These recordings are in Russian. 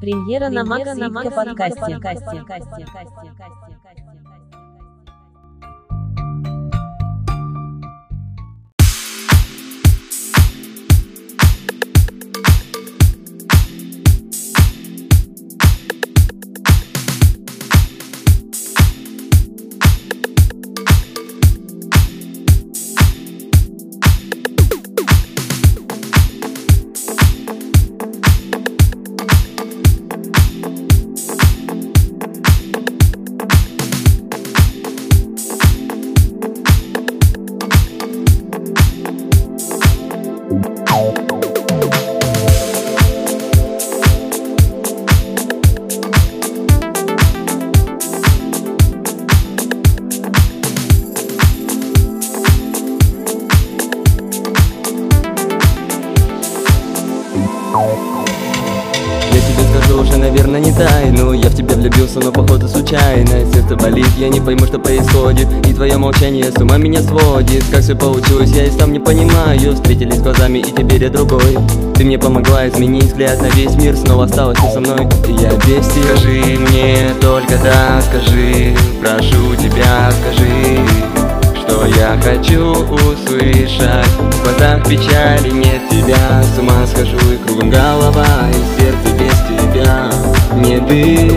Премьера на Максимка подкасте. Я тебе скажу уже, наверное, не тайну. Я в тебя влюбился, но походу случайно. Сердце болит, я не пойму, что происходит. И твое молчание с ума меня сводит. Как все получилось, я и сам не понимаю. Встретились глазами, и теперь я другой. Ты мне помогла изменить взгляд на весь мир. Снова осталась ты со мной, и я без тебя Скажи мне только да, скажи. Прошу тебя, скажи что я хочу услышать. В глазах печали нет тебя С ума схожу и кругом голова И сердце без тебя. Не дышит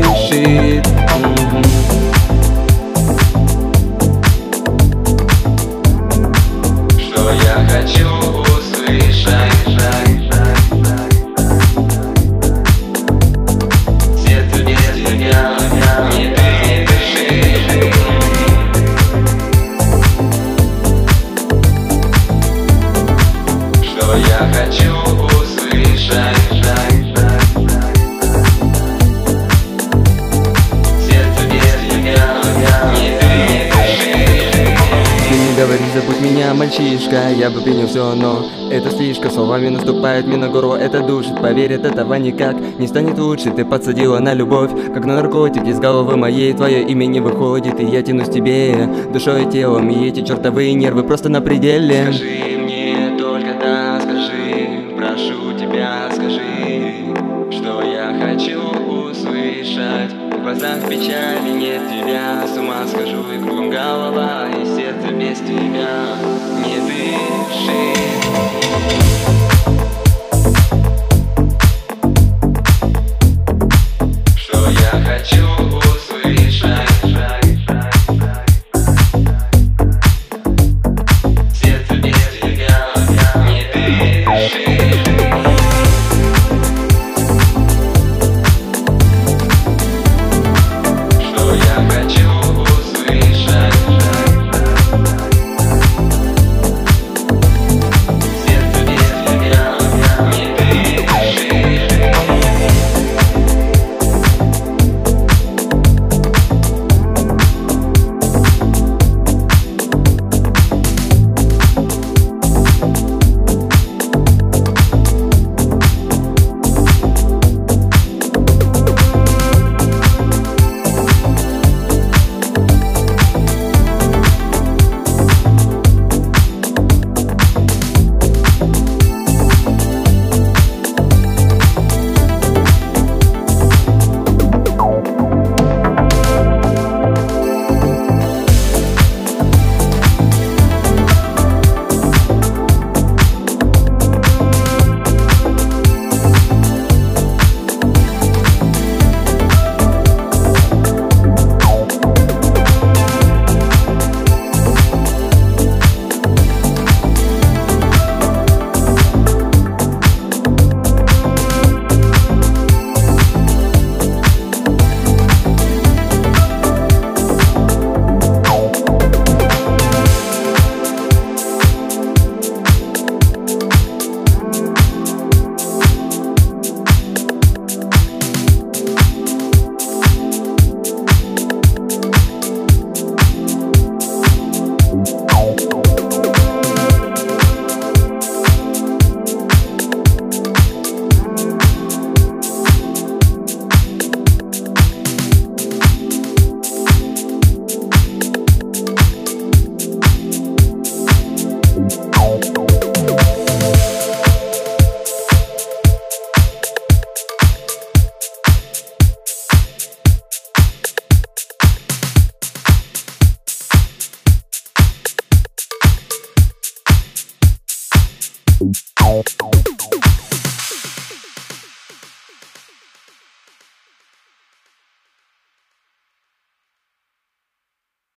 говори, забудь меня, мальчишка Я бы принял все, но это слишком Словами наступает мне на горло, это душит Поверь, от этого никак не станет лучше. Ты подсадила на любовь, как на наркотик Из головы моей твое имя не выходит И я тянусь тебе душой и телом И эти чертовые нервы просто на пределе. Скажи мне только да, скажи Прошу тебя, скажи Что я хочу услышать глазах печали нет тебя. С ума схожу и кругом голова И сердце без тебя Thank you.